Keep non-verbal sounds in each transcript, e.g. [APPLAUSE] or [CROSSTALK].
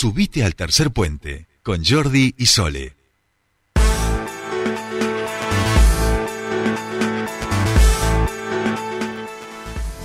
Subite al tercer puente con Jordi y Sole.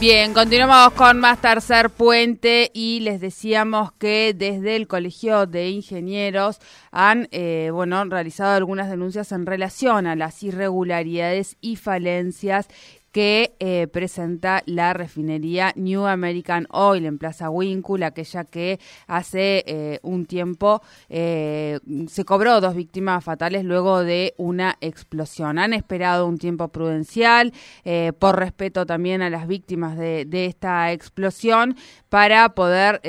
Bien, continuamos con más tercer puente y les decíamos que desde el Colegio de Ingenieros han eh, bueno realizado algunas denuncias en relación a las irregularidades y falencias que eh, presenta la refinería New American Oil en Plaza Winkle, aquella que hace eh, un tiempo eh, se cobró dos víctimas fatales luego de una explosión. Han esperado un tiempo prudencial por respeto también a las víctimas de, de esta explosión para poder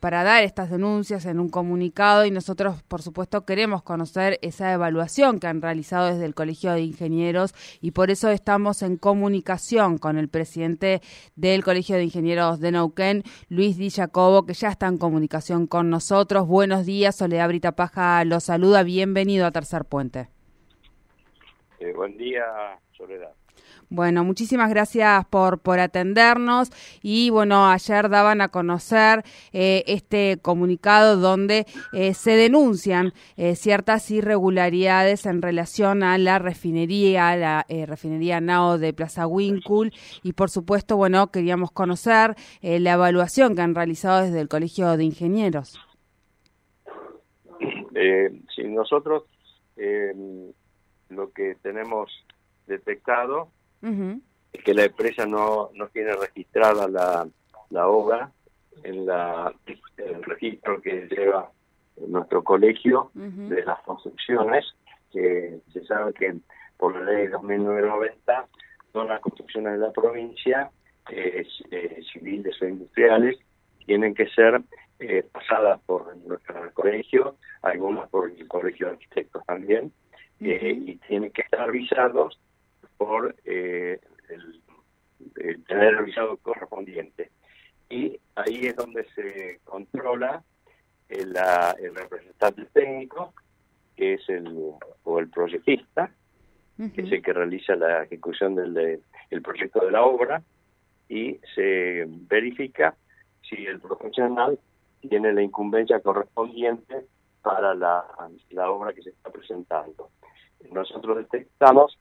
para dar estas denuncias en un comunicado y nosotros por supuesto queremos conocer esa evaluación que han realizado desde el Colegio de Ingenieros y por eso estamos en comunicación comunicación con el presidente del Colegio de Ingenieros de Neuquén, Luis Di Jacobo, que ya está en comunicación con nosotros. Buenos días, Soledad Brita Paja lo saluda. Bienvenido a Tercer Puente. Eh, buen día, Soledad. Bueno, muchísimas gracias por, por atendernos y bueno, ayer daban a conocer eh, este comunicado donde eh, se denuncian eh, ciertas irregularidades en relación a la refinería, la refinería NAO de Plaza Winkle y por supuesto, bueno, queríamos conocer la evaluación que han realizado desde el Colegio de Ingenieros. sí, nosotros lo que tenemos detectado es que la empresa no, no tiene registrada la, la obra en la el registro que lleva nuestro colegio de las construcciones, que se sabe que por la ley 2990 todas las construcciones de la provincia, eh, eh, civiles o industriales, tienen que ser eh, pasadas por nuestro colegio, algunas por el colegio de arquitectos también, y tienen que estar avisados por eh, el, tener el visado correspondiente. Y ahí es donde se controla el, el representante técnico, que es el, o el proyectista, que es el que realiza la ejecución del el proyecto de la obra, y se verifica si el profesional tiene la incumbencia correspondiente para la, la obra que se está presentando. Nosotros detectamos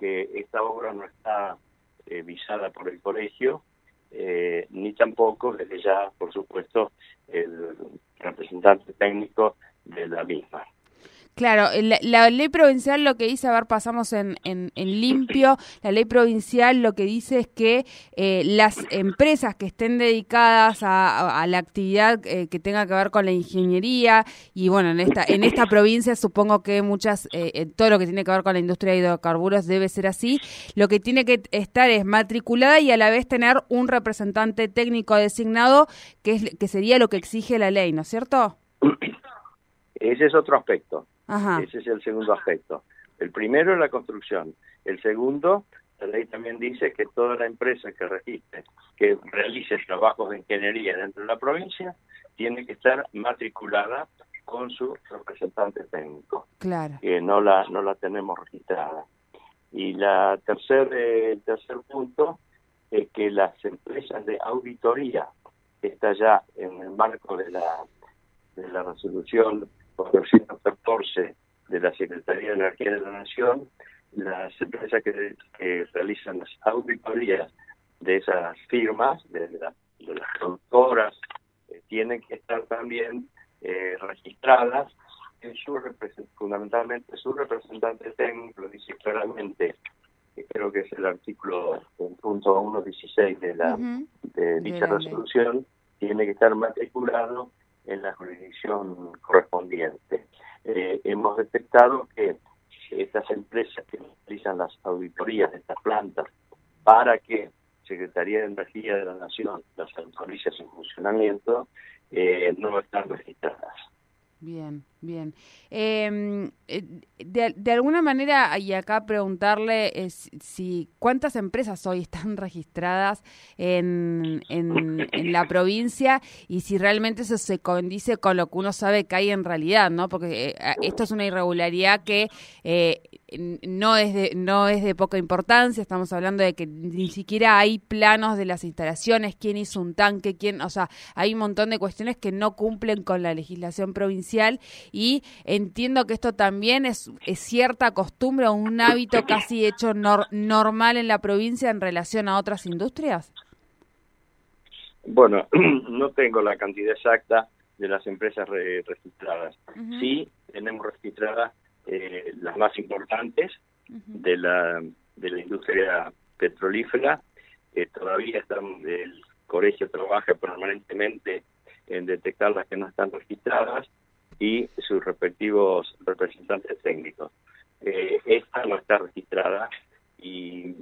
que esta obra no está eh, visada por el colegio, eh, ni tampoco desde ya, por supuesto, el representante técnico de la misma. Claro, la, ley provincial lo que dice, a ver, pasamos en, en, limpio, la ley provincial lo que dice es que eh, las empresas que estén dedicadas a, la actividad eh, que tenga que ver con la ingeniería, y bueno, en esta, en esta provincia supongo que muchas, eh, todo lo que tiene que ver con la industria de hidrocarburos debe ser así, lo que tiene que estar es matriculada y a la vez tener un representante técnico designado, que, es, que sería lo que exige la ley, ¿no es cierto? Ese es otro aspecto. Ese es el segundo aspecto. El primero es la construcción. El segundo, la ley también dice que toda la empresa que registre, que realice trabajos de ingeniería dentro de la provincia, tiene que estar matriculada con su representante técnico. Claro. Que no la, no la tenemos registrada. Y la tercer, eh, el tercer punto es que las empresas de auditoría, que está ya en el marco de la, de la resolución 414 de la Secretaría de Energía de la Nación, las empresas que, realizan las auditorías de esas firmas, de, las productoras, eh, tienen que estar también eh, registradas en su fundamentalmente su representante técnico lo dice claramente creo que es el artículo punto 1.16 de la de dicha resolución tiene que estar matriculado en la jurisdicción correspondiente. Eh, hemos detectado que estas empresas que realizan las auditorías de estas plantas para que Secretaría de Energía de la Nación las autorice en funcionamiento eh, no están registradas. Bien, bien. Em, eh, de, de, alguna manera, y acá preguntarle si cuántas empresas hoy están [LAUGHS] registradas en, en, la provincia y si realmente eso se condice con lo que uno sabe que hay en realidad, ¿no? Porque eh, esto es una irregularidad que eh, no es de no es de poca importancia estamos hablando de que ni siquiera hay planos de las instalaciones quién hizo un tanque quién o sea hay un montón de cuestiones que no cumplen con la legislación provincial y entiendo que esto también es, es cierta costumbre o un hábito casi hecho normal en la provincia en relación a otras industrias. Bueno [CLEARS THROAT] no tengo la cantidad exacta de las empresas registradas. Sí tenemos registradas eh, las más importantes de la de la industria petrolífera. Eh, todavía están, el colegio trabaja permanentemente en detectar las que no están registradas y sus respectivos representantes técnicos. Eh, esta no está registrada y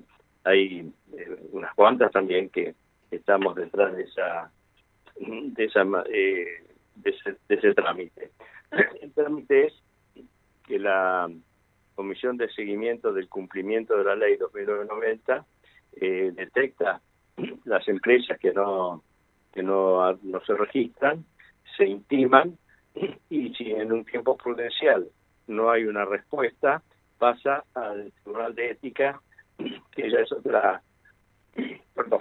hay eh, unas cuantas también que estamos detrás de esa de esa de, ese, de ese trámite. El trámite es que la Comisión de Seguimiento del Cumplimiento de la Ley 2990 eh, detecta las empresas que no que no, no se registran, se intiman y si en un tiempo prudencial no hay una respuesta, pasa al Tribunal de Ética, que ya es otra, perdón,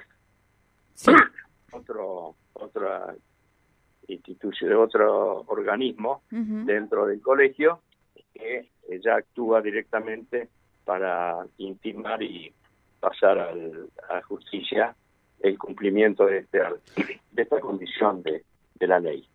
otro, otra institución, otro organismo dentro del colegio ella actúa directamente para intimar y pasar al, a justicia el cumplimiento de, este, esta condición de, de la ley.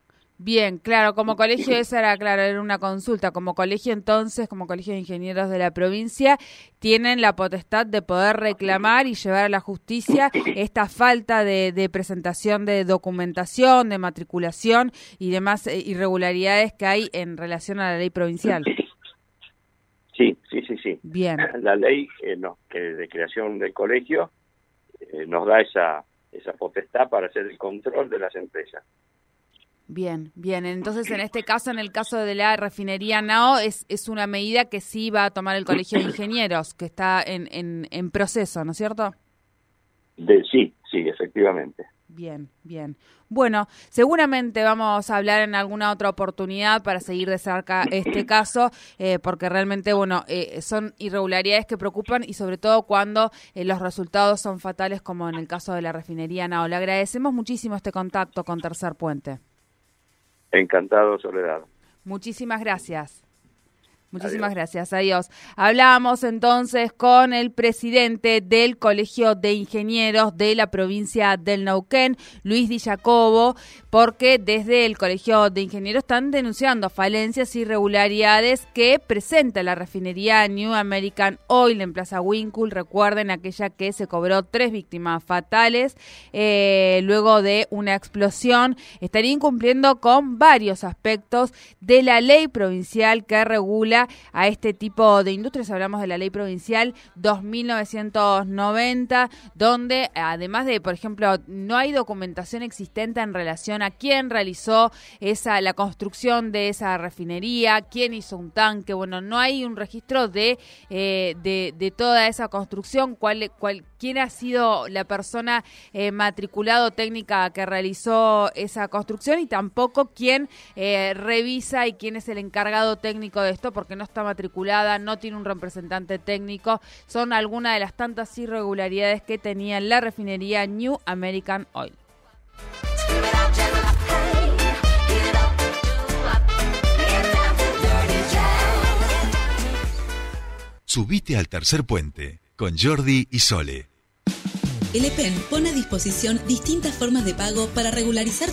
Bien, claro, como colegio esa era, claro, era una consulta. Como colegio entonces, como colegio de ingenieros de la provincia, tienen la potestad de poder reclamar y llevar a la justicia esta falta de, de presentación de documentación, de matriculación y demás eh, irregularidades que hay en relación a la ley provincial. Sí, sí, sí, sí. Bien. [LAUGHS] La ley eh, no, que de creación del colegio eh, nos da esa, esa potestad para hacer el control de las empresas. Bien, bien. Entonces, en este caso, en el caso de la refinería NAO, es, es una medida que sí va a tomar el Colegio de Ingenieros, que está en, en, en proceso, ¿no es cierto? De, sí, sí, efectivamente. Bien, bien. Bueno, seguramente vamos a hablar en alguna otra oportunidad para seguir de cerca este [COUGHS] caso, eh, porque realmente, bueno, eh, son irregularidades que preocupan y sobre todo cuando eh, los resultados son fatales, como en el caso de la refinería Nao. Le agradecemos muchísimo este contacto con Tercer Puente. Encantado, Soledad. Muchísimas gracias. Muchísimas gracias, adiós. Hablamos entonces con el presidente del Colegio de Ingenieros de la provincia del Neuquén, Luis Di Jacobo, porque desde el Colegio de Ingenieros están denunciando falencias y irregularidades que presenta la refinería New American Oil en Plaza Winkle. Recuerden aquella que se cobró tres víctimas fatales eh, luego de una explosión. Estaría incumpliendo con varios aspectos de la ley provincial que regula a este tipo de industrias. Hablamos de la ley provincial 2990, donde además de, por ejemplo, no hay documentación existente en relación a quién realizó esa la construcción de esa refinería, quién hizo un tanque, bueno, no hay un registro de, eh, de, toda esa construcción, cuál, cuál, quién ha sido la persona eh, matriculado técnica que realizó esa construcción y tampoco quién eh, revisa y quién es el encargado técnico de esto, porque que no está matriculada, no tiene un representante técnico. Son algunas de las tantas irregularidades que tenía la refinería New American Oil. Subite al tercer puente con Jordi y Sole. El EPEN pone a disposición distintas formas de pago para regularizar